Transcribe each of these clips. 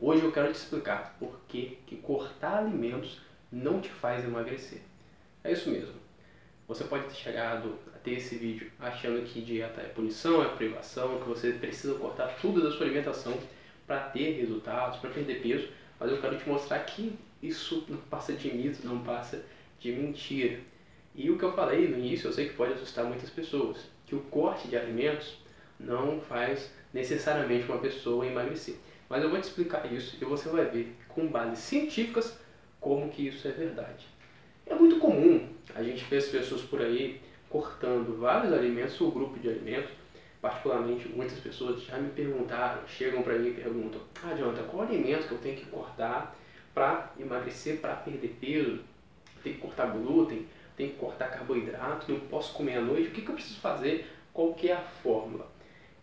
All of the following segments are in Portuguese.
Hoje eu quero te explicar por que, que cortar alimentos não te faz emagrecer. É isso mesmo. Você pode ter chegado a ter esse vídeo achando que dieta é punição, é privação, que você precisa cortar tudo da sua alimentação para ter resultados, para perder peso, mas eu quero te mostrar que isso não passa de mito, não passa de mentira. E o que eu falei no início, eu sei que pode assustar muitas pessoas, que o corte de alimentos não faz necessariamente uma pessoa emagrecer. Mas eu vou te explicar isso e você vai ver com bases científicas como que isso é verdade. É muito comum a gente ver as pessoas por aí cortando vários alimentos ou grupo de alimentos. Particularmente, muitas pessoas já me perguntaram, chegam para mim e perguntam: Ah, qual alimento que eu tenho que cortar para emagrecer, para perder peso? Tem que cortar glúten, tem que cortar carboidrato, não posso comer à noite, o que, que eu preciso fazer? Qual que é a fórmula?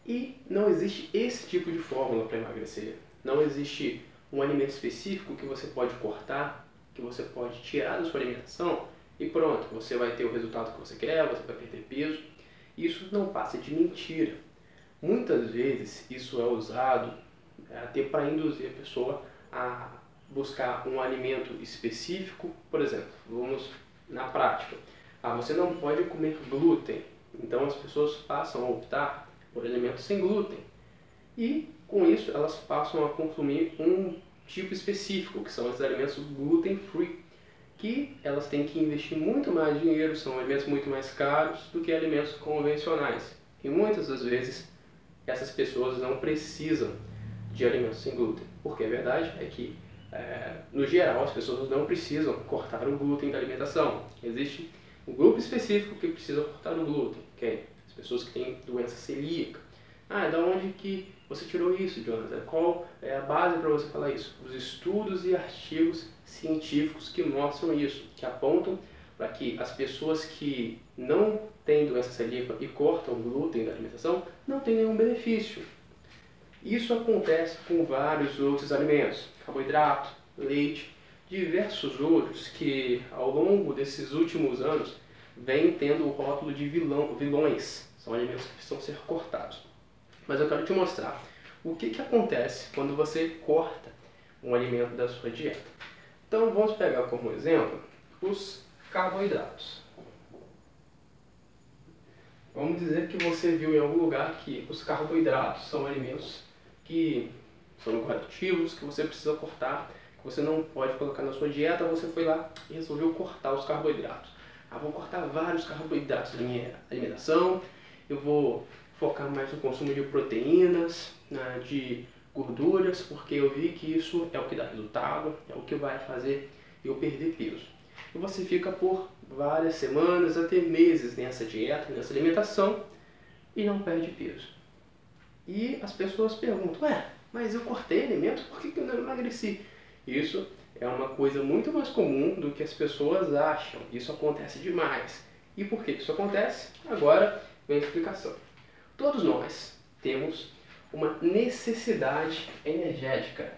E não existe esse tipo de fórmula para emagrecer. Não existe um alimento específico que você pode cortar, que você pode tirar da sua alimentação e pronto, você vai ter o resultado que você quer, você vai perder peso. Isso não passa de mentira. Muitas vezes isso é usado é, até para induzir a pessoa a buscar um alimento específico, por exemplo, vamos na prática. Ah, você não pode comer glúten, então as pessoas passam a optar por alimentos sem glúten. E com isso elas passam a consumir um tipo específico, que são os alimentos gluten free, que elas têm que investir muito mais dinheiro, são alimentos muito mais caros do que alimentos convencionais. E muitas das vezes essas pessoas não precisam de alimentos sem glúten, porque a verdade é que é, no geral as pessoas não precisam cortar o glúten da alimentação. Existe um grupo específico que precisa cortar o glúten, que é pessoas que têm doença celíaca. Ah, da onde que você tirou isso, Jonathan? Qual é a base para você falar isso? Os estudos e artigos científicos que mostram isso, que apontam para que as pessoas que não têm doença celíaca e cortam o glúten da alimentação não têm nenhum benefício. Isso acontece com vários outros alimentos, carboidrato, leite, diversos outros que ao longo desses últimos anos vêm tendo o rótulo de vilão, vilões. São alimentos que precisam ser cortados. Mas eu quero te mostrar o que, que acontece quando você corta um alimento da sua dieta. Então vamos pegar como exemplo os carboidratos. Vamos dizer que você viu em algum lugar que os carboidratos são alimentos que são corretivos, que você precisa cortar, que você não pode colocar na sua dieta, você foi lá e resolveu cortar os carboidratos. Ah, vou cortar vários carboidratos da minha alimentação, eu vou focar mais no consumo de proteínas, né, de gorduras, porque eu vi que isso é o que dá resultado, é o que vai fazer eu perder peso. E você fica por várias semanas, até meses nessa dieta, nessa alimentação e não perde peso. E as pessoas perguntam, ué, mas eu cortei alimento, por que eu não emagreci? Isso é uma coisa muito mais comum do que as pessoas acham. Isso acontece demais. E por que isso acontece? Agora vem a explicação. Todos nós temos uma necessidade energética.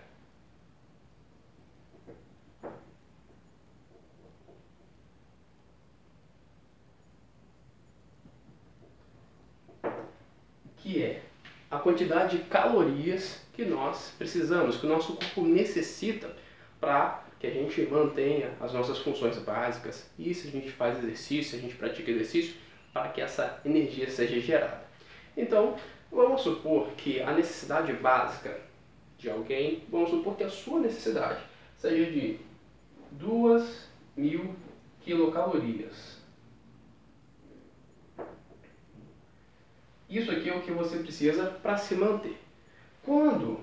Que é a quantidade de calorias que nós precisamos, que o nosso corpo necessita para que a gente mantenha as nossas funções básicas. E se a gente faz exercício, a gente pratica exercício, para que essa energia seja gerada. Então, vamos supor que a necessidade básica de alguém, vamos supor que a sua necessidade seja de 2 mil quilocalorias. Isso aqui é o que você precisa para se manter. Quando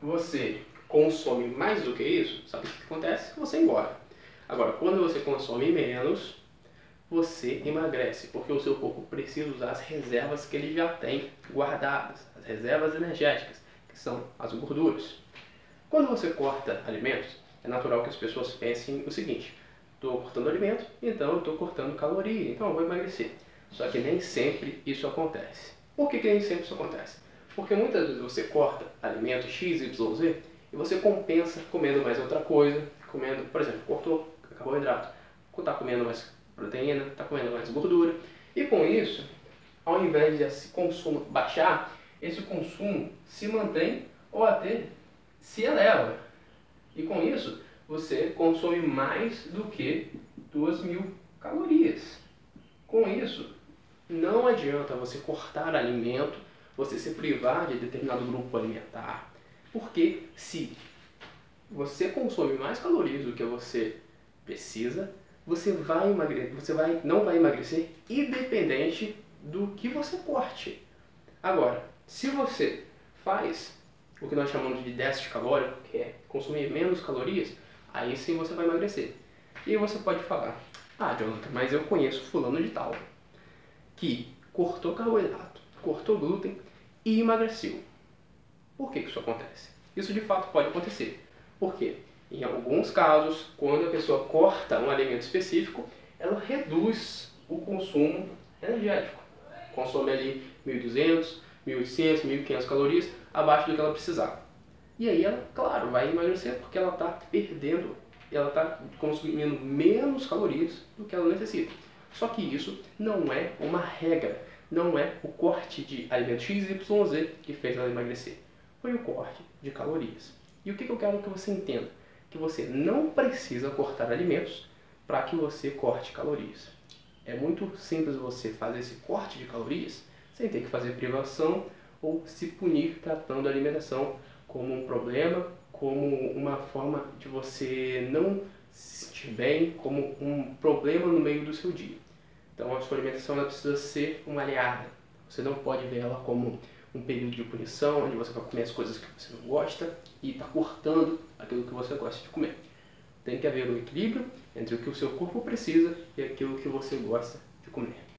você consome mais do que isso, sabe o que acontece? Você engorda. Agora, quando você consome menos, você emagrece, porque o seu corpo precisa usar as reservas que ele já tem guardadas, as reservas energéticas, que são as gorduras. Quando você corta alimentos, é natural que as pessoas pensem o seguinte: estou cortando alimento, então estou cortando caloria, então eu vou emagrecer. Só que nem sempre isso acontece. Por que, que nem sempre isso acontece? Porque muitas vezes você corta alimento X, Y, Z e você compensa comendo mais outra coisa, comendo, por exemplo, cortou carboidrato, está comendo mais proteína, está comendo mais gordura. E com isso, ao invés de esse consumo baixar, esse consumo se mantém ou até se eleva. E com isso, você consome mais do que 2 mil calorias. Com isso, não adianta você cortar alimento, você se privar de determinado grupo alimentar, porque se você consome mais calorias do que você precisa, você vai emagrecer, você vai, não vai emagrecer independente do que você corte. Agora, se você faz o que nós chamamos de déficit calórico, que é consumir menos calorias, aí sim você vai emagrecer. E você pode falar, ah, Jonathan, mas eu conheço fulano de tal, que cortou carboidrato, cortou glúten e emagreceu. Por que isso acontece? Isso de fato pode acontecer. Por quê? Em alguns casos, quando a pessoa corta um alimento específico, ela reduz o consumo energético. Consome ali 1.200, 1.800, 1.500 calorias abaixo do que ela precisava. E aí ela, claro, vai emagrecer porque ela está perdendo, ela está consumindo menos calorias do que ela necessita. Só que isso não é uma regra, não é o corte de alimento XYZ que fez ela emagrecer. Foi o corte de calorias. E o que eu quero que você entenda? que você não precisa cortar alimentos para que você corte calorias. É muito simples você fazer esse corte de calorias sem ter que fazer privação ou se punir tratando a alimentação como um problema, como uma forma de você não se sentir bem, como um problema no meio do seu dia. Então a sua alimentação ela precisa ser uma aliada. Você não pode ver ela como um período de punição, onde você vai comer as coisas que você não gosta e está cortando aquilo que você gosta de comer. Tem que haver um equilíbrio entre o que o seu corpo precisa e aquilo que você gosta de comer.